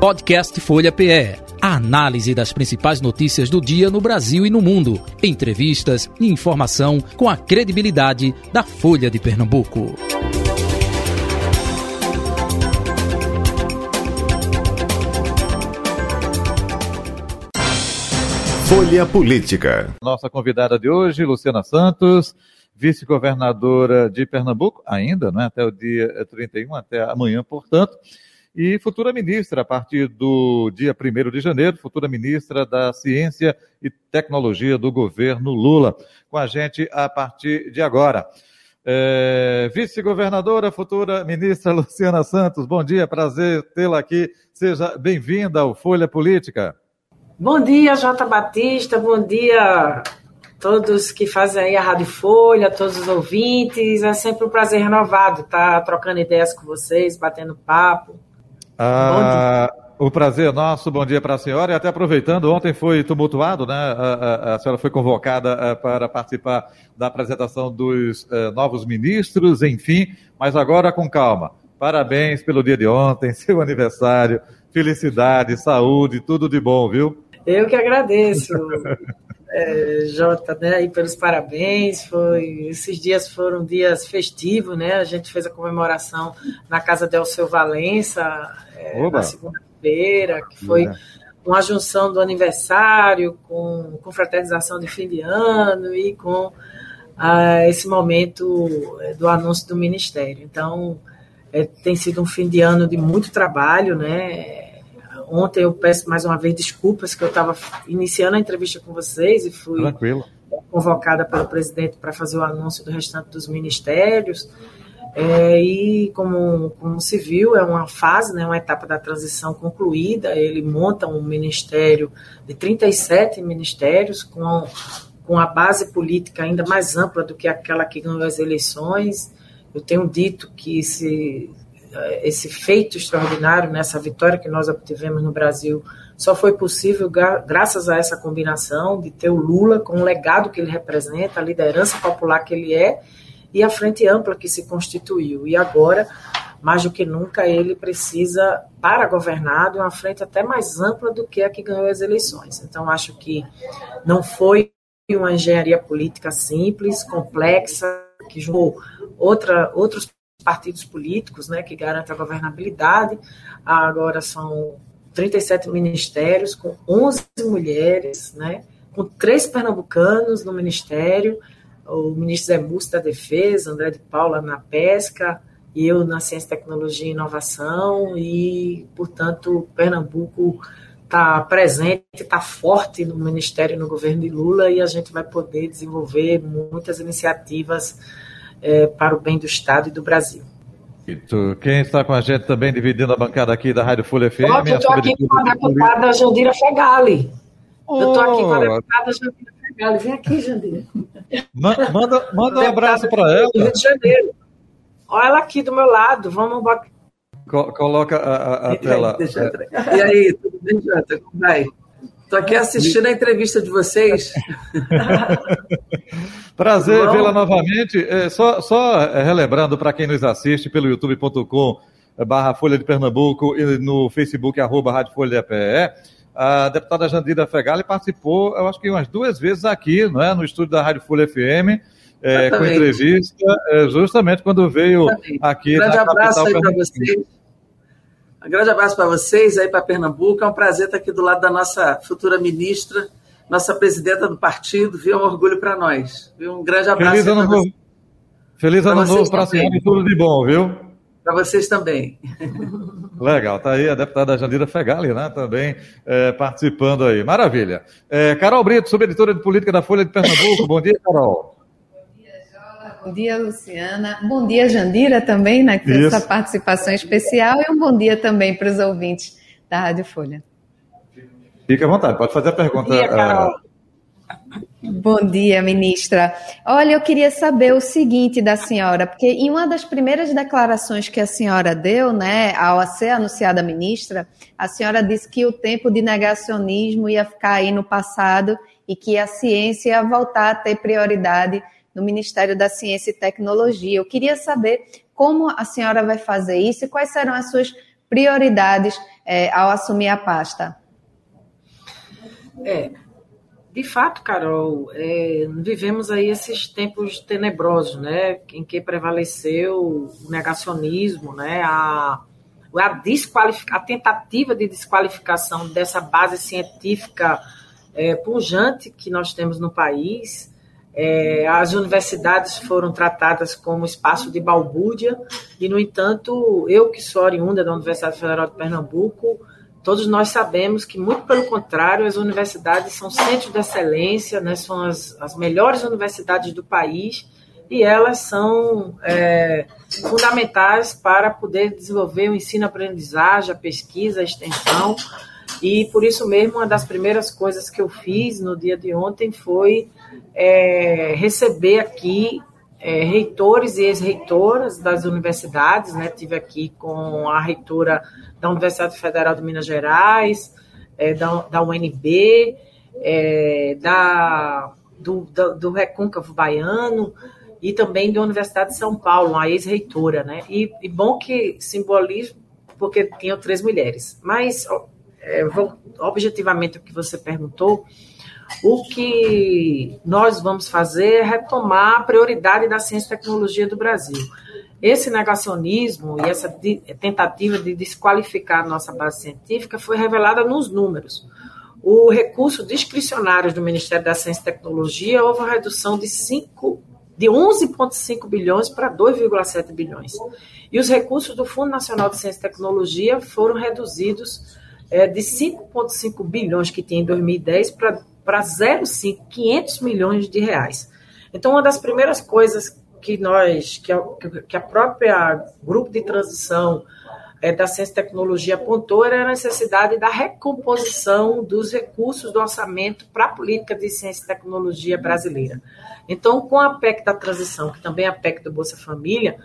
Podcast Folha PE. A análise das principais notícias do dia no Brasil e no mundo. Entrevistas e informação com a credibilidade da Folha de Pernambuco. Folha Política. Nossa convidada de hoje, Luciana Santos, vice-governadora de Pernambuco, ainda, né, até o dia 31, até amanhã, portanto, e futura ministra, a partir do dia 1 de janeiro, futura ministra da Ciência e Tecnologia do governo Lula, com a gente a partir de agora. É, vice-governadora, futura ministra Luciana Santos, bom dia, prazer tê-la aqui. Seja bem-vinda ao Folha Política. Bom dia, Jota Batista, bom dia todos que fazem aí a Rádio Folha, todos os ouvintes. É sempre um prazer renovado estar trocando ideias com vocês, batendo papo. Ah, o prazer é nosso, bom dia para a senhora. E até aproveitando, ontem foi tumultuado, né? A, a, a senhora foi convocada a, eh, para participar da apresentação dos eh, novos ministros, enfim, mas agora com calma. Parabéns pelo dia de ontem, seu aniversário, felicidade, saúde, tudo de bom, viu? Eu que agradeço, é, Jota, né, aí pelos parabéns. Foi, esses dias foram dias festivos, né? A gente fez a comemoração na casa de Alceu Valença é, na segunda-feira, que foi uma junção do aniversário com, com fraternização de fim de ano e com ah, esse momento é, do anúncio do Ministério. Então, é, tem sido um fim de ano de muito trabalho, né? Ontem eu peço mais uma vez desculpas que eu estava iniciando a entrevista com vocês e fui Tranquilo. convocada pelo presidente para fazer o anúncio do restante dos ministérios. É, e como, como se viu, é uma fase, né, uma etapa da transição concluída. Ele monta um ministério de 37 ministérios com, com a base política ainda mais ampla do que aquela que ganhou as eleições. Eu tenho dito que se esse feito extraordinário, nessa vitória que nós obtivemos no Brasil, só foi possível graças a essa combinação de ter o Lula com o legado que ele representa, a liderança popular que ele é e a frente ampla que se constituiu. E agora, mais do que nunca, ele precisa, para governar, de uma frente até mais ampla do que a que ganhou as eleições. Então, acho que não foi uma engenharia política simples, complexa, que juntou outra, outros partidos políticos, né, que garantem a governabilidade. Agora são 37 ministérios, com 11 mulheres, né, com três pernambucanos no ministério, o ministro Zé Múcio da Defesa, André de Paula na pesca, e eu na Ciência, Tecnologia e Inovação, e, portanto, Pernambuco está presente, está forte no Ministério no governo de Lula, e a gente vai poder desenvolver muitas iniciativas é, para o bem do Estado e do Brasil. Quem está com a gente também dividindo a bancada aqui da Rádio Folha FM? eu estou aqui com a deputada Jandira Fegali. Oh. Eu estou aqui com a deputada Jandira Fegali. Vem aqui, Jandira. Manda, manda um abraço para ela. Rio de Janeiro. Olha ela aqui do meu lado. Vamos Coloca a, a, a tela. Deixa e aí, tudo bem, Jota? Como vai? Estou aqui assistindo a entrevista de vocês. Prazer vê-la novamente. É, só, só é, relembrando para quem nos assiste pelo youtube.com barra Folha de Pernambuco e no Facebook arroba Rádio Folha PE, a deputada Jandira Fegali participou, eu acho que umas duas vezes aqui, não é, no estúdio da Rádio Folha FM, é, com entrevista, é, justamente quando veio Exatamente. aqui um grande abraço para vocês. Um grande abraço para vocês aí para Pernambuco. É um prazer estar aqui do lado da nossa futura ministra, nossa presidenta do partido. Viu? É um orgulho para nós. Viu? Um grande abraço. Feliz ano novo. Feliz ano novo para a senhora e tudo de bom, viu? Para vocês também. Legal, tá aí a deputada Jandira Fegali, né? Também é, participando aí. Maravilha. É, Carol Brito, subeditora de política da Folha de Pernambuco. Bom dia, Carol. Bom dia, Luciana. Bom dia, Jandira, também, né, essa participação especial. E um bom dia também para os ouvintes da Rádio Folha. Fique à vontade, pode fazer a pergunta. Bom dia, Carol. Bom dia, ministra. Olha, eu queria saber o seguinte da senhora, porque em uma das primeiras declarações que a senhora deu, né, ao ser anunciada ministra, a senhora disse que o tempo de negacionismo ia ficar aí no passado e que a ciência ia voltar a ter prioridade no Ministério da Ciência e Tecnologia. Eu queria saber como a senhora vai fazer isso e quais serão as suas prioridades é, ao assumir a pasta? É, de fato, Carol, é, vivemos aí esses tempos tenebrosos, né, em que prevaleceu o negacionismo, né, a, a, a tentativa de desqualificação dessa base científica é, pujante que nós temos no país. É, as universidades foram tratadas como espaço de balbúrdia, e, no entanto, eu que sou oriunda da Universidade Federal de Pernambuco, Todos nós sabemos que, muito pelo contrário, as universidades são centros de excelência, né, são as, as melhores universidades do país e elas são é, fundamentais para poder desenvolver o ensino-aprendizagem, a pesquisa, a extensão. E por isso mesmo, uma das primeiras coisas que eu fiz no dia de ontem foi é, receber aqui é, reitores e ex-reitoras das universidades, né? Tive aqui com a reitora da Universidade Federal de Minas Gerais, é, da, da UNB, é, da, do, do, do, Recôncavo Baiano e também da Universidade de São Paulo, a ex-reitora, né? E, e, bom que simboliza, porque tinham três mulheres. Mas, é, objetivamente, o que você perguntou, o que nós vamos fazer é retomar a prioridade da ciência e tecnologia do Brasil. Esse negacionismo e essa tentativa de desqualificar a nossa base científica foi revelada nos números. O recurso discricionário do Ministério da Ciência e Tecnologia houve uma redução de 5 de 11,5 bilhões para 2,7 bilhões. E os recursos do Fundo Nacional de Ciência e Tecnologia foram reduzidos é, de 5,5 bilhões que tinha em 2010 para para 0,5, 500 milhões de reais. Então, uma das primeiras coisas que nós, que a, que a própria grupo de transição é, da ciência e tecnologia apontou era a necessidade da recomposição dos recursos do orçamento para a política de ciência e tecnologia brasileira. Então, com a PEC da transição, que também é a PEC do Bolsa Família,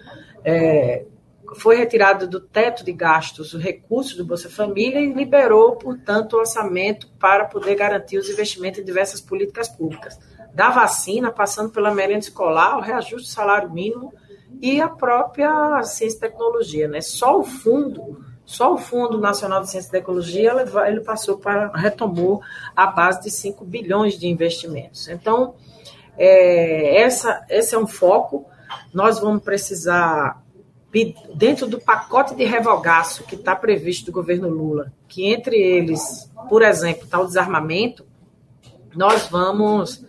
é, foi retirado do teto de gastos o recurso do Bolsa Família e liberou, portanto, o orçamento para poder garantir os investimentos em diversas políticas públicas. Da vacina, passando pela merenda escolar, o reajuste do salário mínimo e a própria ciência e tecnologia. Né? Só o fundo, só o Fundo Nacional de Ciência e Tecnologia, ele, passou para, retomou a base de 5 bilhões de investimentos. Então, é, essa, esse é um foco. Nós vamos precisar dentro do pacote de revogaço que está previsto do governo Lula, que entre eles, por exemplo, está o desarmamento, nós vamos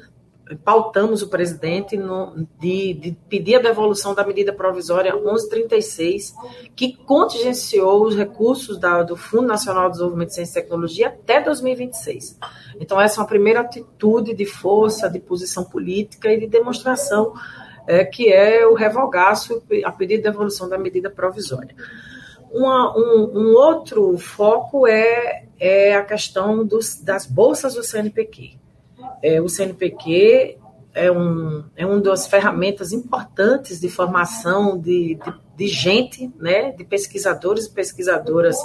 pautamos o presidente no, de, de, pedir a devolução da medida provisória 1136, que contingenciou os recursos da, do Fundo Nacional de Desenvolvimento de Ciência e Tecnologia até 2026. Então, essa é uma primeira atitude de força, de posição política e de demonstração é, que é o revogaço a pedido de devolução da medida provisória. Uma, um, um, outro foco é, é a questão dos, das bolsas do CNPq. É, o CNPq é, um, é uma das ferramentas importantes de formação de, de, de gente, né, de pesquisadores e pesquisadoras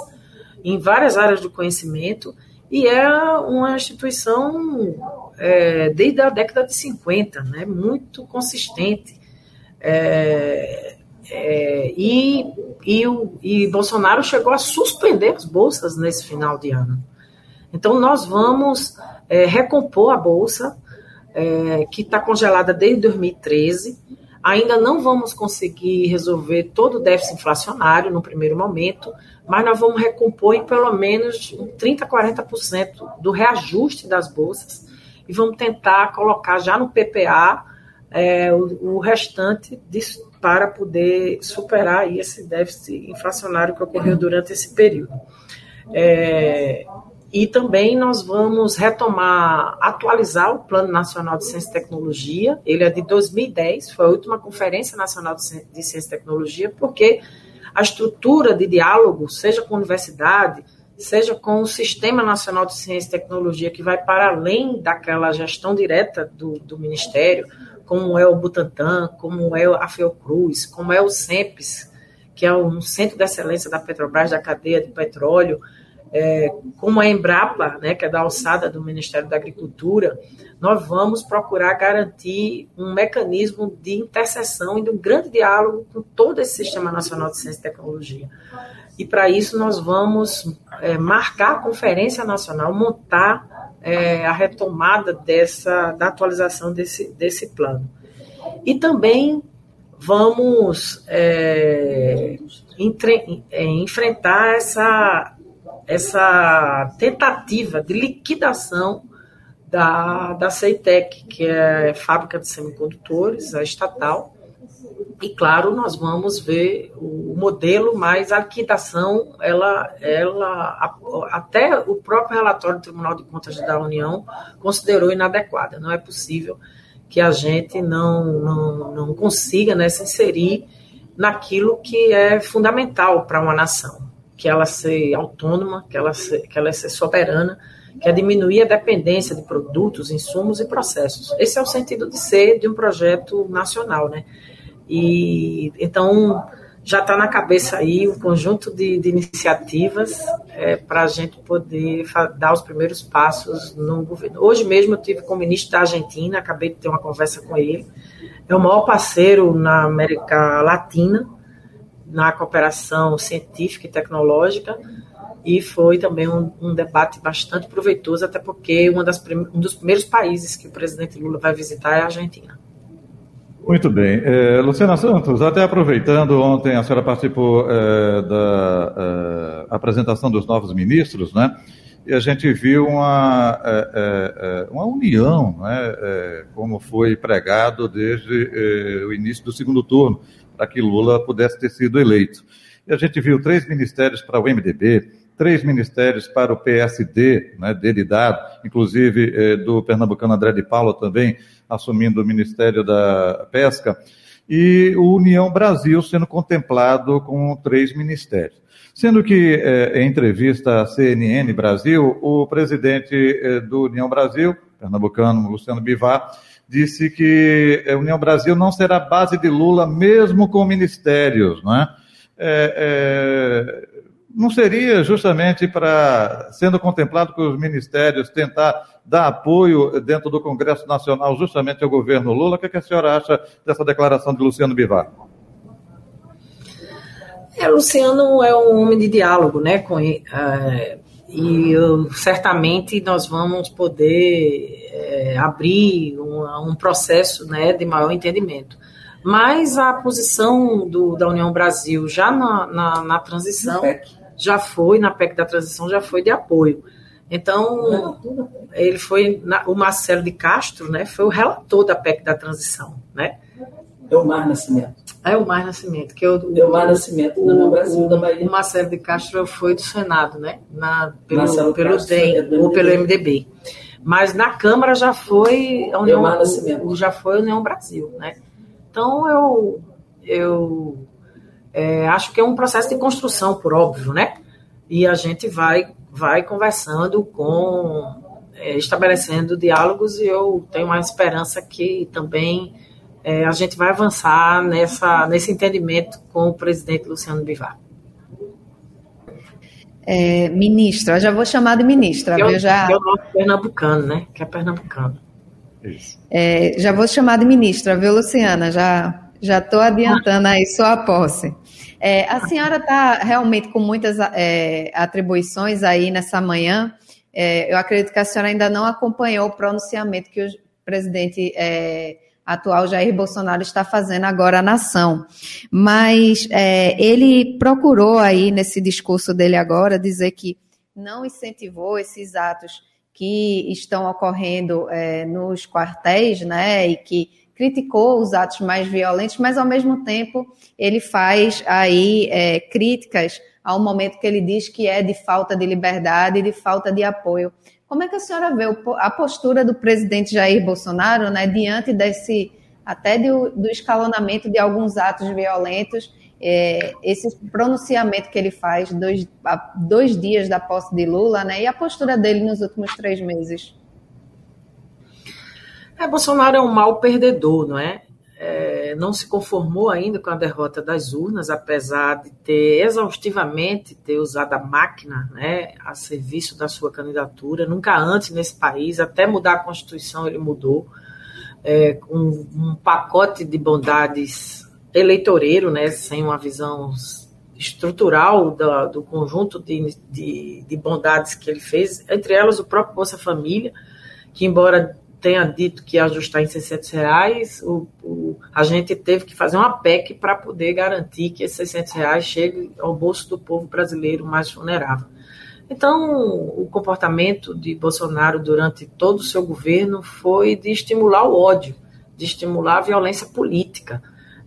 em várias áreas do conhecimento, e é uma instituição é, desde a década de 50, né, muito consistente. É, é, e, e, o, e Bolsonaro chegou a suspender as bolsas nesse final de ano. Então, nós vamos é, recompor a bolsa, é, que está congelada desde 2013. Ainda não vamos conseguir resolver todo o déficit inflacionário no primeiro momento, mas nós vamos recompor em pelo menos 30%, 40% do reajuste das bolsas e vamos tentar colocar já no PPA é, o, o, restante de, para poder superar esse déficit inflacionário que ocorreu durante esse período. É, e também nós vamos retomar, atualizar o Plano Nacional de Ciência e Tecnologia. Ele é de 2010, foi a última Conferência Nacional de Ciência e Tecnologia, porque a estrutura de diálogo, seja com a universidade, seja com o Sistema Nacional de Ciência e Tecnologia, que vai para além daquela gestão direta do, do Ministério, como é o Butantan, como é a Fiocruz, como é o CEMPES, que é um centro de excelência da Petrobras, da cadeia de petróleo, é, como a Embrapa, né, que é da alçada do Ministério da Agricultura, nós vamos procurar garantir um mecanismo de interseção e de um grande diálogo com todo esse Sistema Nacional de Ciência e Tecnologia. E para isso nós vamos é, marcar a Conferência Nacional, montar é, a retomada dessa, da atualização desse, desse plano. E também vamos é, entre, é, enfrentar essa essa tentativa de liquidação da, da CEITEC, que é fábrica de semicondutores, a estatal. E, claro, nós vamos ver o modelo, mas a liquidação, ela, ela, até o próprio relatório do Tribunal de Contas da União considerou inadequada. Não é possível que a gente não, não, não consiga né, se inserir naquilo que é fundamental para uma nação que ela ser autônoma, que ela ser, que ela ser soberana, que é diminuir a dependência de produtos, insumos e processos. Esse é o sentido de ser de um projeto nacional, né? E então já está na cabeça aí um conjunto de, de iniciativas é, para a gente poder dar os primeiros passos no governo. Hoje mesmo eu tive com o ministro da Argentina, acabei de ter uma conversa com ele. É o maior parceiro na América Latina na cooperação científica e tecnológica e foi também um, um debate bastante proveitoso, até porque um dos primeiros países que o presidente Lula vai visitar é a Argentina. Muito bem. É, Luciana Santos, até aproveitando, ontem a senhora participou é, da é, apresentação dos novos ministros, né? E a gente viu uma, é, é, é, uma união, né? como foi pregado desde o início do segundo turno para que Lula pudesse ter sido eleito. E a gente viu três ministérios para o MDB, três ministérios para o PSD, né, dele dado, inclusive eh, do pernambucano André de Paula também assumindo o Ministério da Pesca, e o União Brasil sendo contemplado com três ministérios. Sendo que, eh, em entrevista à CNN Brasil, o presidente eh, do União Brasil, pernambucano Luciano Bivar, disse que a União Brasil não será base de Lula, mesmo com ministérios, não é? é, não seria justamente para, sendo contemplado que os ministérios, tentar dar apoio dentro do Congresso Nacional justamente ao governo Lula? O que, é que a senhora acha dessa declaração de Luciano Bivar? É, Luciano é um homem de diálogo, né? Com, é, e eu, certamente nós vamos poder é, abrir um, um, processo né, de maior entendimento. Mas a posição do, da União Brasil já na, na, na transição já foi, na PEC da transição, já foi de apoio. Então, ele foi, na, o Marcelo de Castro, né, foi o relator da PEC da transição, né? É o Mar Nascimento. É o Mar Nascimento, que eu, é o Mar Nascimento, o, Brasil, o, da Bahia. O Marcelo de Castro foi do Senado, né? Na, pelo Marcelo pelo Castro, DEM, é ou pelo MDB. Mas na Câmara já foi a União, o, já foi a União Brasil, né? Então eu, eu é, acho que é um processo de construção, por óbvio, né? E a gente vai, vai conversando com, é, estabelecendo diálogos e eu tenho uma esperança que também é, a gente vai avançar nessa, nesse entendimento com o presidente Luciano Bivar. É, ministra, já vou chamar de ministra, que é Já... Que é pernambucano, né? Que é pernambucano. É, já vou chamar de ministra, viu, Luciana? Já já estou adiantando aí sua posse. É, a senhora está realmente com muitas é, atribuições aí nessa manhã. É, eu acredito que a senhora ainda não acompanhou o pronunciamento que o presidente é, atual Jair Bolsonaro está fazendo agora à nação. Mas é, ele procurou aí nesse discurso dele agora dizer que não incentivou esses atos que estão ocorrendo é, nos quartéis, né, e que criticou os atos mais violentos, mas ao mesmo tempo ele faz aí é, críticas ao momento que ele diz que é de falta de liberdade e de falta de apoio como é que a senhora vê a postura do presidente Jair Bolsonaro, né, diante desse até do, do escalonamento de alguns atos violentos, é, esse pronunciamento que ele faz dois, dois dias da posse de Lula, né, e a postura dele nos últimos três meses? É, Bolsonaro é um mau perdedor, não é? Não se conformou ainda com a derrota das urnas, apesar de ter exaustivamente ter usado a máquina né, a serviço da sua candidatura. Nunca antes nesse país, até mudar a Constituição, ele mudou. É, um, um pacote de bondades eleitoreiro, né, sem uma visão estrutural do, do conjunto de, de, de, bondades que ele fez, entre elas o próprio Bolsa Família, que embora tenha dito que ia ajustar em 600 reais, o, o, a gente teve que fazer uma PEC para poder garantir que esses 600 reais cheguem ao bolso do povo brasileiro mais vulnerável. Então, o comportamento de Bolsonaro durante todo o seu governo foi de estimular o ódio, de estimular a violência política,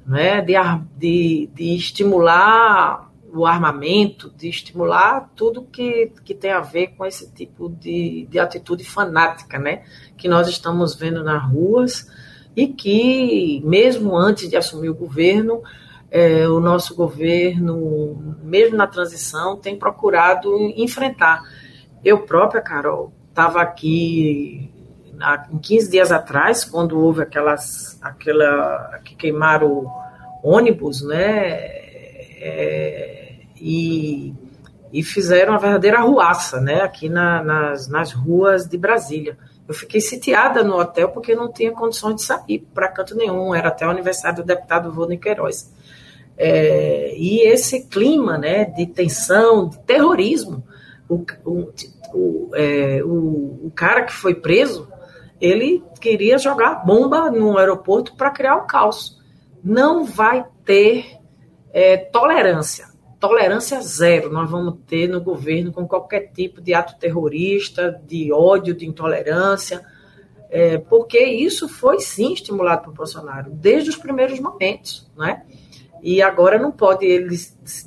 né, de, de, de estimular o armamento, de estimular tudo que, que tem a ver com esse tipo de, de atitude fanática, né, que nós estamos vendo nas ruas e que, mesmo antes de assumir o governo, é, o nosso governo, mesmo na transição, tem procurado enfrentar. Eu própria, Carol, estava aqui há 15 dias atrás, quando houve aquelas, aquela, que queimaram ônibus, né, é, e, e fizeram uma verdadeira ruaça, né, aqui na, nas, nas ruas de Brasília. Eu fiquei sitiada no hotel porque não tinha condições de sair para canto nenhum, era até o aniversário do deputado Vô Queiroz. É, e esse clima né, de tensão, de terrorismo, o, o, o, é, o, o cara que foi preso, ele queria jogar bomba no aeroporto para criar o caos. Não vai ter é, tolerância, tolerância zero. Nós vamos ter no governo com qualquer tipo de ato terrorista, de ódio, de intolerância, é, porque isso foi sim estimulado por Bolsonaro desde os primeiros momentos, né? E agora não pode ele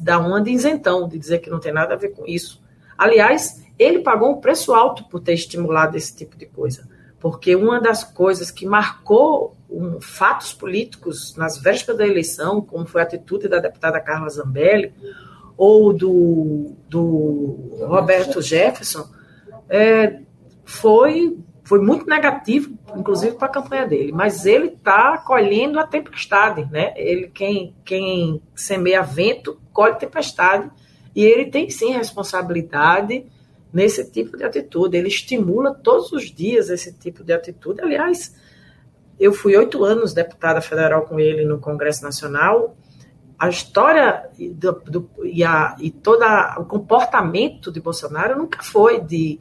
dar uma de isentão, de dizer que não tem nada a ver com isso. Aliás, ele pagou um preço alto por ter estimulado esse tipo de coisa porque uma das coisas que marcou um, fatos políticos nas vésperas da eleição, como foi a atitude da deputada Carla Zambelli, ou do, do Roberto Jefferson, é, foi, foi muito negativo, inclusive para a campanha dele. Mas ele está colhendo a tempestade, né? Ele quem, quem semeia vento colhe tempestade e ele tem sim responsabilidade nesse tipo de atitude. Ele estimula todos os dias esse tipo de atitude. Aliás, eu fui oito anos deputada federal com ele no Congresso Nacional. A história do, do, e, a, e todo o comportamento de Bolsonaro nunca foi de,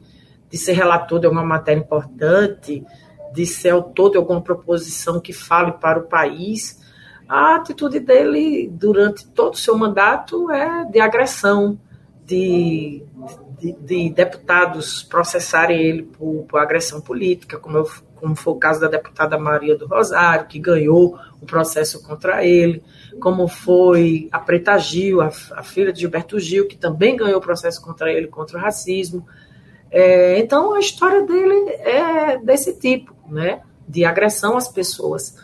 de ser relator de alguma matéria importante, de ser autor de alguma proposição que fale para o país. A atitude dele durante todo o seu mandato é de agressão, de, de, de deputados processarem ele por, por agressão política, como, eu, como foi o caso da deputada Maria do Rosário, que ganhou o processo contra ele, como foi a Preta Gil, a, a filha de Gilberto Gil, que também ganhou o processo contra ele contra o racismo. É, então, a história dele é desse tipo, né, de agressão às pessoas.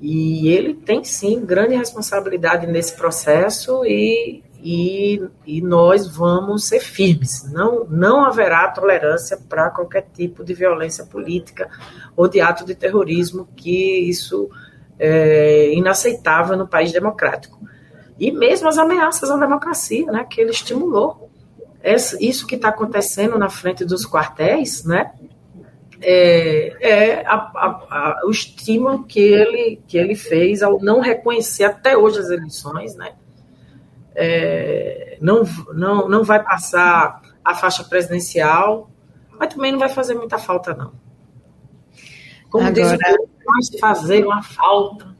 E ele tem sim grande responsabilidade nesse processo e e, e nós vamos ser firmes. Não, não haverá tolerância para qualquer tipo de violência política ou de ato de terrorismo, que isso é inaceitável no país democrático. E mesmo as ameaças à democracia, né, que ele estimulou. Isso que está acontecendo na frente dos quartéis, né, é, é a, a, a, o estímulo que ele, que ele fez ao não reconhecer até hoje as eleições, né, é, não, não, não vai passar a faixa presidencial, mas também não vai fazer muita falta, não. Como Agora... diz o vai fazer uma falta.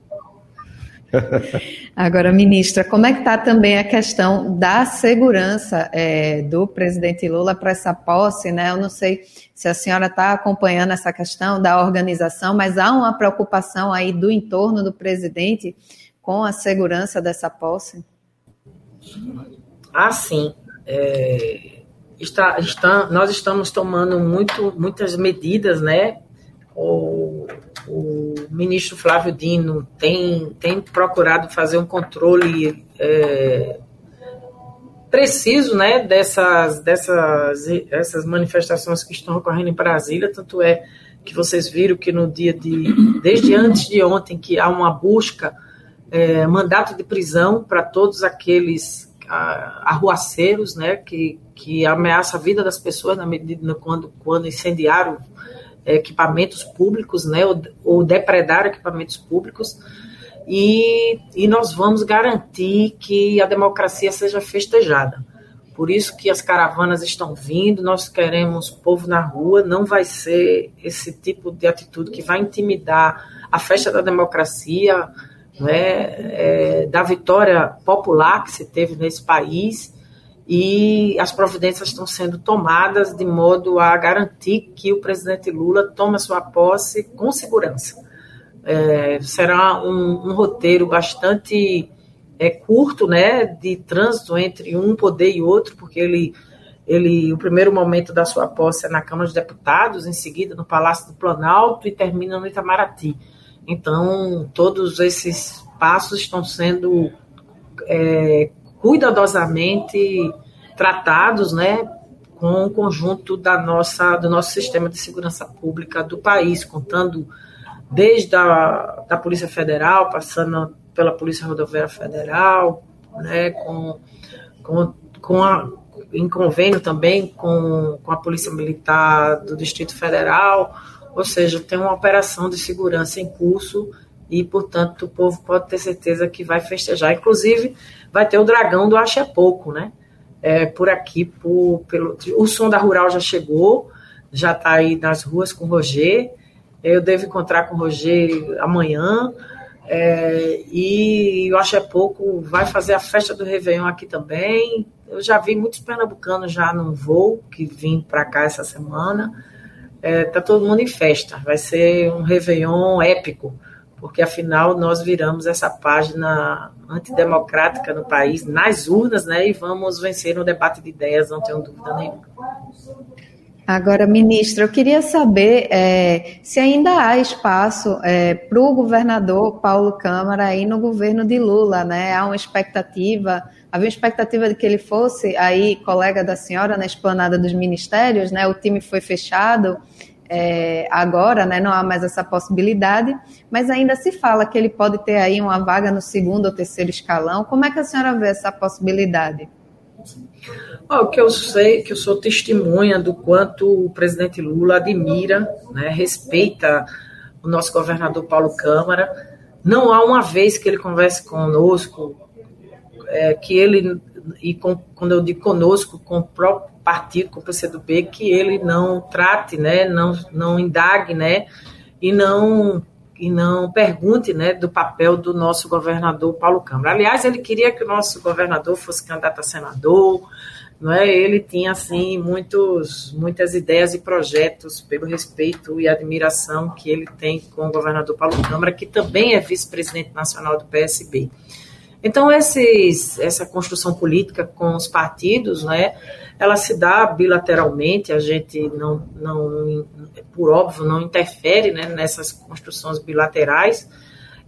Agora, ministra, como é que está também a questão da segurança é, do presidente Lula para essa posse, né? Eu não sei se a senhora está acompanhando essa questão da organização, mas há uma preocupação aí do entorno do presidente com a segurança dessa posse? Ah, sim. É, está, está, nós estamos tomando muito, muitas medidas, né? O, o ministro Flávio Dino tem, tem procurado fazer um controle é, preciso né, dessas, dessas, dessas manifestações que estão ocorrendo em Brasília, tanto é que vocês viram que no dia de. desde antes de ontem, que há uma busca é, mandato de prisão para todos aqueles arruaceiros, né, que, que ameaça a vida das pessoas na medida quando, quando incendiaram equipamentos públicos, né, ou, ou depredaram equipamentos públicos, e, e nós vamos garantir que a democracia seja festejada. Por isso que as caravanas estão vindo, nós queremos povo na rua, não vai ser esse tipo de atitude que vai intimidar a festa da democracia, né, é, da vitória popular que se teve nesse país e as providências estão sendo tomadas de modo a garantir que o presidente Lula tome sua posse com segurança. É, será um, um, roteiro bastante é, curto, né, de trânsito entre um poder e outro, porque ele, ele, o primeiro momento da sua posse é na Câmara dos Deputados, em seguida no Palácio do Planalto e termina no Itamaraty. Então, todos esses passos estão sendo é, cuidadosamente tratados, né, com o conjunto da nossa, do nosso sistema de segurança pública do país, contando desde a da Polícia Federal, passando pela Polícia Rodoviária Federal, né, com, com, com a, em convênio também com, com a Polícia Militar do Distrito Federal, ou seja, tem uma operação de segurança em curso e, portanto, o povo pode ter certeza que vai festejar. Inclusive, vai ter o dragão do Acha Pouco, né? É, por aqui, por, pelo, o som da Rural já chegou, já está aí nas ruas com o Roger. Eu devo encontrar com o Roger amanhã. É, e o Acha Pouco vai fazer a festa do Réveillon aqui também. Eu já vi muitos pernambucanos já no voo que vim para cá essa semana. É, tá todo mundo em festa. Vai ser um Réveillon épico porque afinal nós viramos essa página antidemocrática no país, nas urnas, né, e vamos vencer no debate de ideias, não tenho dúvida nenhuma. Agora, ministra, eu queria saber é, se ainda há espaço é, para o governador Paulo Câmara aí no governo de Lula, né? Há uma expectativa, havia expectativa de que ele fosse aí colega da senhora na esplanada dos ministérios, né? O time foi fechado é, agora, né, não há mais essa possibilidade, mas ainda se fala que ele pode ter aí uma vaga no segundo ou terceiro escalão. Como é que a senhora vê essa possibilidade? O que eu sei, que eu sou testemunha do quanto o presidente Lula admira, né, respeita o nosso governador Paulo Câmara. Não há uma vez que ele converse conosco, é, que ele, e com, quando eu digo conosco, com o próprio partido, com o PCdoB, que ele não trate, né, não, não indague, né, e não e não pergunte, né, do papel do nosso governador Paulo Câmara. Aliás, ele queria que o nosso governador fosse candidato a senador, não é? Ele tinha assim muitos, muitas ideias e projetos pelo respeito e admiração que ele tem com o governador Paulo Câmara, que também é vice-presidente nacional do PSB. Então, esses, essa construção política com os partidos, né, ela se dá bilateralmente, a gente não, não por óbvio, não interfere né, nessas construções bilaterais,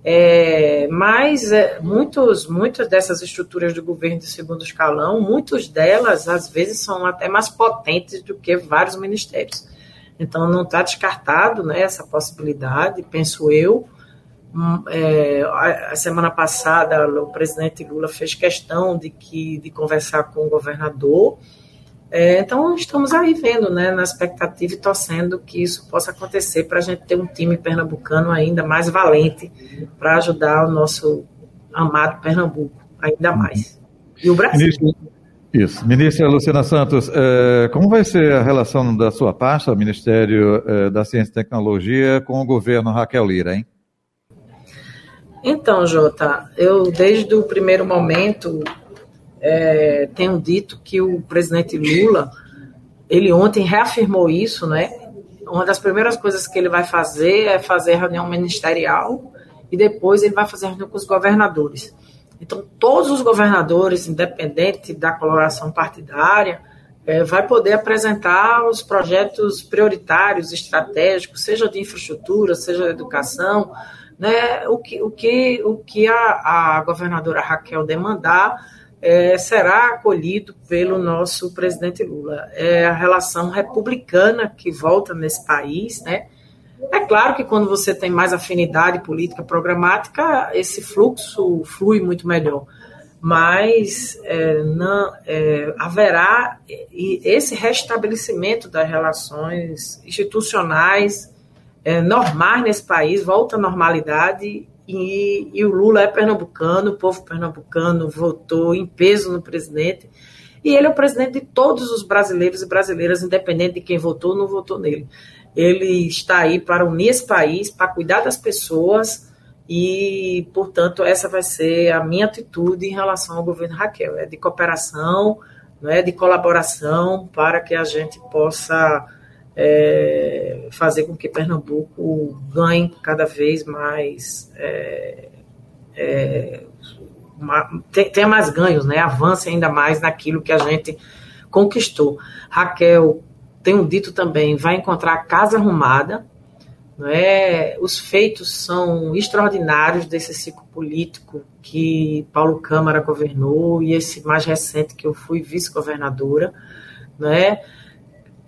é, mas é, muitos, muitas dessas estruturas do governo de segundo escalão, muitas delas, às vezes, são até mais potentes do que vários ministérios. Então, não está descartado né, essa possibilidade, penso eu. Hum, é, a, semana passada, o presidente Lula fez questão de, que, de conversar com o governador é, então, estamos aí vendo, né, na expectativa e torcendo que isso possa acontecer para a gente ter um time pernambucano ainda mais valente para ajudar o nosso amado Pernambuco ainda mais. E o Brasil. Ministro, isso. Ministra Luciana Santos, é, como vai ser a relação da sua pasta, Ministério é, da Ciência e Tecnologia, com o governo Raquel Lira, hein? Então, Jota, eu desde o primeiro momento é, tenho dito que o presidente Lula, ele ontem reafirmou isso, né? Uma das primeiras coisas que ele vai fazer é fazer reunião ministerial e depois ele vai fazer reunião com os governadores. Então, todos os governadores, independente da coloração partidária, é, vai poder apresentar os projetos prioritários, estratégicos, seja de infraestrutura, seja de educação, né? O que, o que, o que a, a governadora Raquel demandar é, será acolhido pelo nosso presidente Lula. É a relação republicana que volta nesse país, né? É claro que quando você tem mais afinidade política programática, esse fluxo flui muito melhor. Mas é, não, é, haverá esse restabelecimento das relações institucionais é, normais nesse país, volta à normalidade. E, e, o Lula é pernambucano, o povo pernambucano votou em peso no presidente, e ele é o presidente de todos os brasileiros e brasileiras, independente de quem votou ou não votou nele. Ele está aí para unir esse país, para cuidar das pessoas, e, portanto, essa vai ser a minha atitude em relação ao governo Raquel, é de cooperação, não é de colaboração para que a gente possa é, fazer com que Pernambuco ganhe cada vez mais, é, é, uma, tenha mais ganhos, né? avance ainda mais naquilo que a gente conquistou. Raquel, tenho dito também, vai encontrar a casa arrumada, não é? Os feitos são extraordinários desse ciclo político que Paulo Câmara governou e esse mais recente que eu fui vice-governadora, não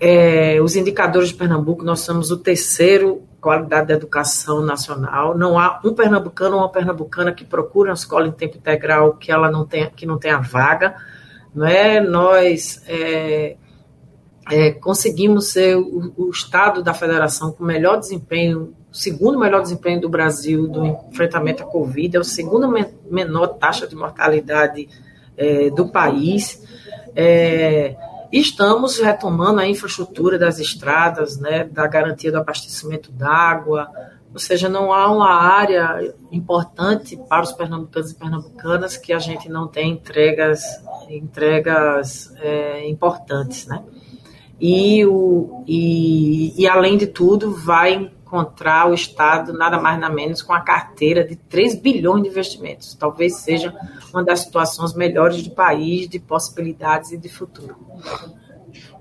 é? Os indicadores de Pernambuco, nós somos o terceiro qualidade da educação nacional. Não há um pernambucano ou uma pernambucana que procure uma escola em tempo integral que ela não tenha, que não tenha vaga. Não é? Nós é, é, conseguimos ser o, o, estado da federação com melhor desempenho, segundo melhor desempenho do Brasil do enfrentamento à Covid, é o segundo menor taxa de mortalidade é, do país. É, estamos retomando a infraestrutura das estradas, né, da garantia do abastecimento d'água, ou seja, não há uma área importante para os pernambucanos e pernambucanas que a gente não tem entregas, entregas é, importantes, né? E, o, e, e, além de tudo, vai encontrar o Estado nada mais nada menos com a carteira de 3 bilhões de investimentos. Talvez seja uma das situações melhores do país, de possibilidades e de futuro.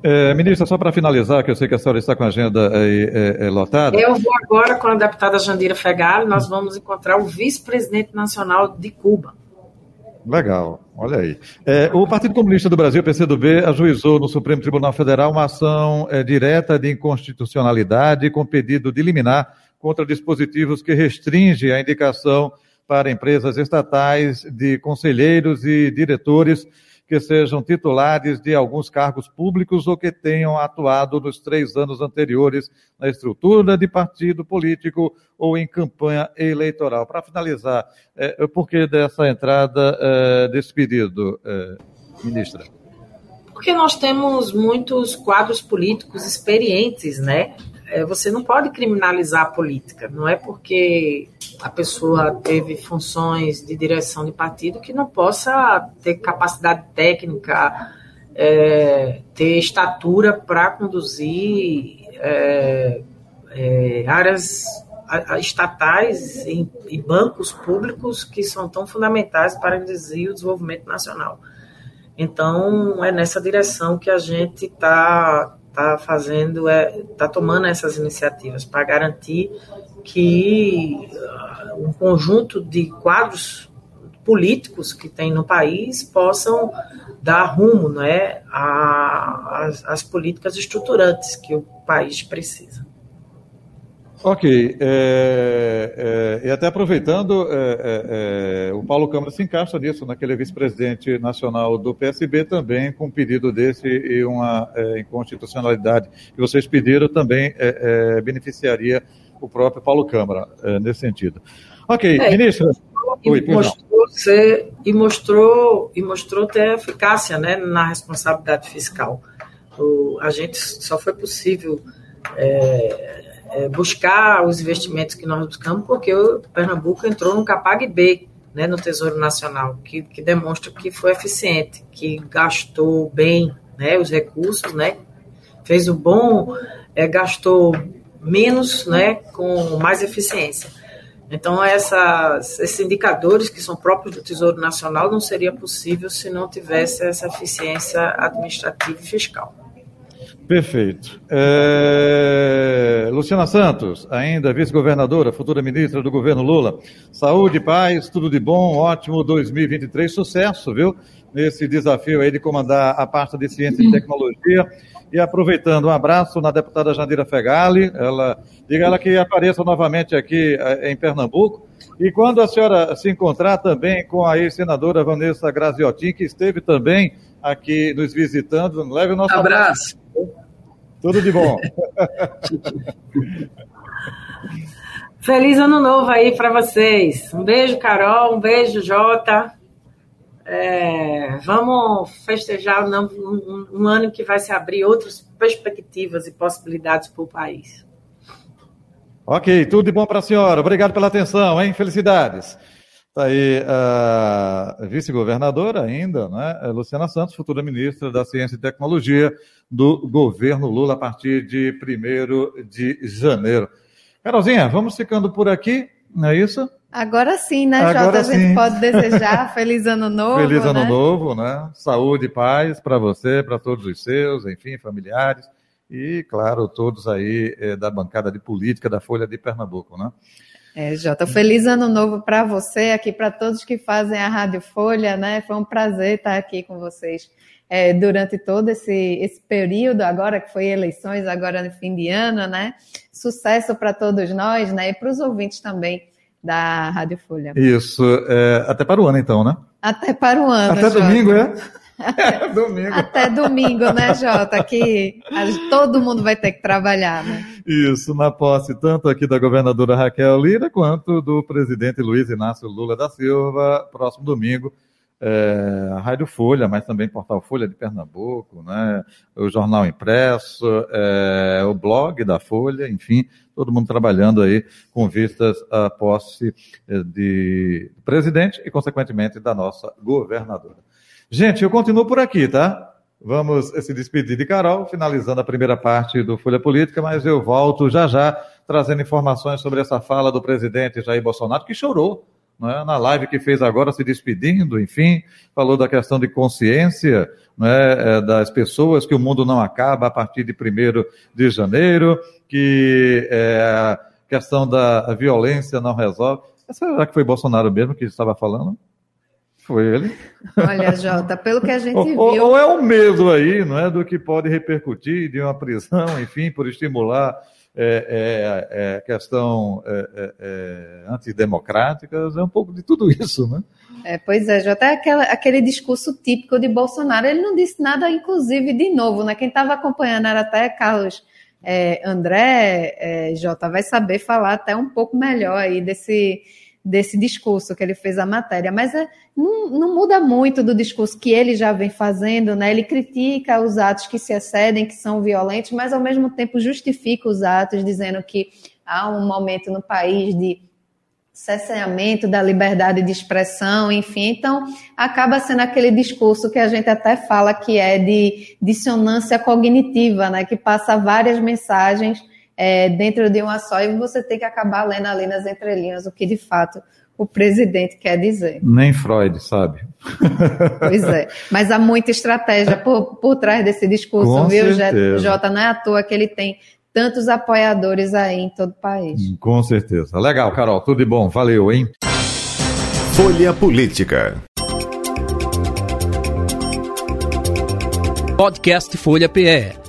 É, ministra, só para finalizar, que eu sei que a senhora está com a agenda é, é, lotada. Eu vou agora com a deputada Jandira Fegali, nós vamos encontrar o vice-presidente nacional de Cuba. Legal, olha aí. É, o Partido Comunista do Brasil, PCdoB, ajuizou no Supremo Tribunal Federal uma ação é, direta de inconstitucionalidade com pedido de liminar contra dispositivos que restringe a indicação para empresas estatais de conselheiros e diretores que sejam titulares de alguns cargos públicos ou que tenham atuado nos três anos anteriores na estrutura de partido político ou em campanha eleitoral. Para finalizar, é, por que dessa entrada é, desse pedido, é, ministra? Porque nós temos muitos quadros políticos experientes, né? É, você não pode criminalizar a política. Não é porque a pessoa teve funções de direção de partido que não possa ter capacidade técnica, é, ter estatura para conduzir é, é, áreas estatais e, e, bancos públicos que são tão fundamentais para induzir o desenvolvimento nacional. Então, é nessa direção que a gente está tá fazendo, é, tá tomando essas iniciativas para garantir que uh, um conjunto de quadros políticos que tem no país possam dar rumo né, às políticas estruturantes que o país precisa. Ok, é, é, e até aproveitando, é, é, é, o Paulo Câmara se encaixa nisso, naquele vice-presidente nacional do PSB também, com um pedido desse e uma é, inconstitucionalidade que vocês pediram também beneficiaria o próprio Paulo Câmara nesse sentido. Ok, ministra. E, Oi, mostrou ser, e, mostrou, e mostrou ter eficácia né, na responsabilidade fiscal. O, a gente só foi possível é, buscar os investimentos que nós buscamos, porque o Pernambuco entrou no Capag B, né, no Tesouro Nacional, que, que demonstra que foi eficiente, que gastou bem né, os recursos, né, fez o bom, é, gastou menos né, com mais eficiência. Então, essas, esses indicadores que são próprios do Tesouro Nacional não seria possível se não tivesse essa eficiência administrativa e fiscal. Perfeito. É... Luciana Santos, ainda vice-governadora, futura ministra do governo Lula. Saúde, paz, tudo de bom, ótimo 2023, sucesso, viu? Nesse desafio aí de comandar a pasta de ciência e tecnologia. E aproveitando, um abraço na deputada Jandira Fegali, ela, diga ela que apareça novamente aqui eh, em Pernambuco. E quando a senhora se encontrar também com a ex-senadora Vanessa Graziotin, que esteve também aqui nos visitando, leve o nosso abraço. abraço. Tudo de bom. Feliz ano novo aí para vocês. Um beijo, Carol. Um beijo, Jota. É, vamos festejar um, um, um, ano que vai se abrir outras perspectivas e possibilidades para o país. Ok, tudo de bom para a senhora. Obrigado pela atenção, hein? Felicidades. Está aí a vice-governadora ainda, né? Luciana Santos, futura ministra da Ciência e Tecnologia do governo Lula a partir de 1 de janeiro. Carolzinha, vamos ficando por aqui, não é isso? Agora sim, né, Agora Jota? A gente pode desejar feliz ano novo. Feliz ano né? novo, né? Saúde e paz para você, para todos os seus, enfim, familiares. E, claro, todos aí é, da bancada de política da Folha de Pernambuco, né? É, Jota, feliz ano novo para você, aqui para todos que fazem a Rádio Folha, né? Foi um prazer estar aqui com vocês é, durante todo esse, esse período, agora que foi eleições, agora no fim de ano, né? Sucesso para todos nós, né? E para os ouvintes também da Rádio Folha. Isso, é, até para o ano então, né? Até para o ano. Até Jota. domingo, é? É, domingo. Até domingo, né, Jota? Que todo mundo vai ter que trabalhar, né? Isso, na posse tanto aqui da governadora Raquel Lira quanto do presidente Luiz Inácio Lula da Silva, próximo domingo. É, a Rádio Folha, mas também Portal Folha de Pernambuco, né, o Jornal Impresso, é, o blog da Folha, enfim, todo mundo trabalhando aí com vistas à posse é, de presidente e, consequentemente, da nossa governadora. Gente, eu continuo por aqui, tá? Vamos se despedir de Carol, finalizando a primeira parte do Folha Política, mas eu volto já já trazendo informações sobre essa fala do presidente Jair Bolsonaro, que chorou né, na live que fez agora, se despedindo, enfim, falou da questão de consciência né, é, das pessoas, que o mundo não acaba a partir de 1 de janeiro, que é, a questão da violência não resolve. Será que foi Bolsonaro mesmo que estava falando? Foi ele. Olha, Jota, pelo que a gente viu. Ou, ou, é o medo aí, não é? Do que pode repercutir de uma prisão, enfim, por estimular é, é, é questão é, é, é, antidemocráticas, é um pouco de tudo isso, né? É, pois é, Jota, é aquela, aquele discurso típico de Bolsonaro. Ele não disse nada, inclusive, de novo, né? Quem estava acompanhando era até Carlos André, Jota, vai saber falar até um pouco melhor aí desse desse discurso que ele fez a matéria, mas é, não, não, muda muito do discurso que ele já vem fazendo, né? Ele critica os atos que se excedem, que são violentos, mas ao mesmo tempo justifica os atos, dizendo que há um momento no país de cesseamento da liberdade de expressão, enfim, então acaba sendo aquele discurso que a gente até fala que é de dissonância cognitiva, né? Que passa várias mensagens é, dentro de uma só e você tem que acabar lendo ali nas entrelinhas o que de fato o presidente quer dizer. Nem Freud sabe. Pois é, mas há muita estratégia por, por trás desse discurso, Com viu, certeza. Jota? Não é à toa que ele tem tantos apoiadores aí em todo o país. Com certeza. Legal, Carol, tudo de bom. Valeu, hein? Folha Política. Podcast Folha PE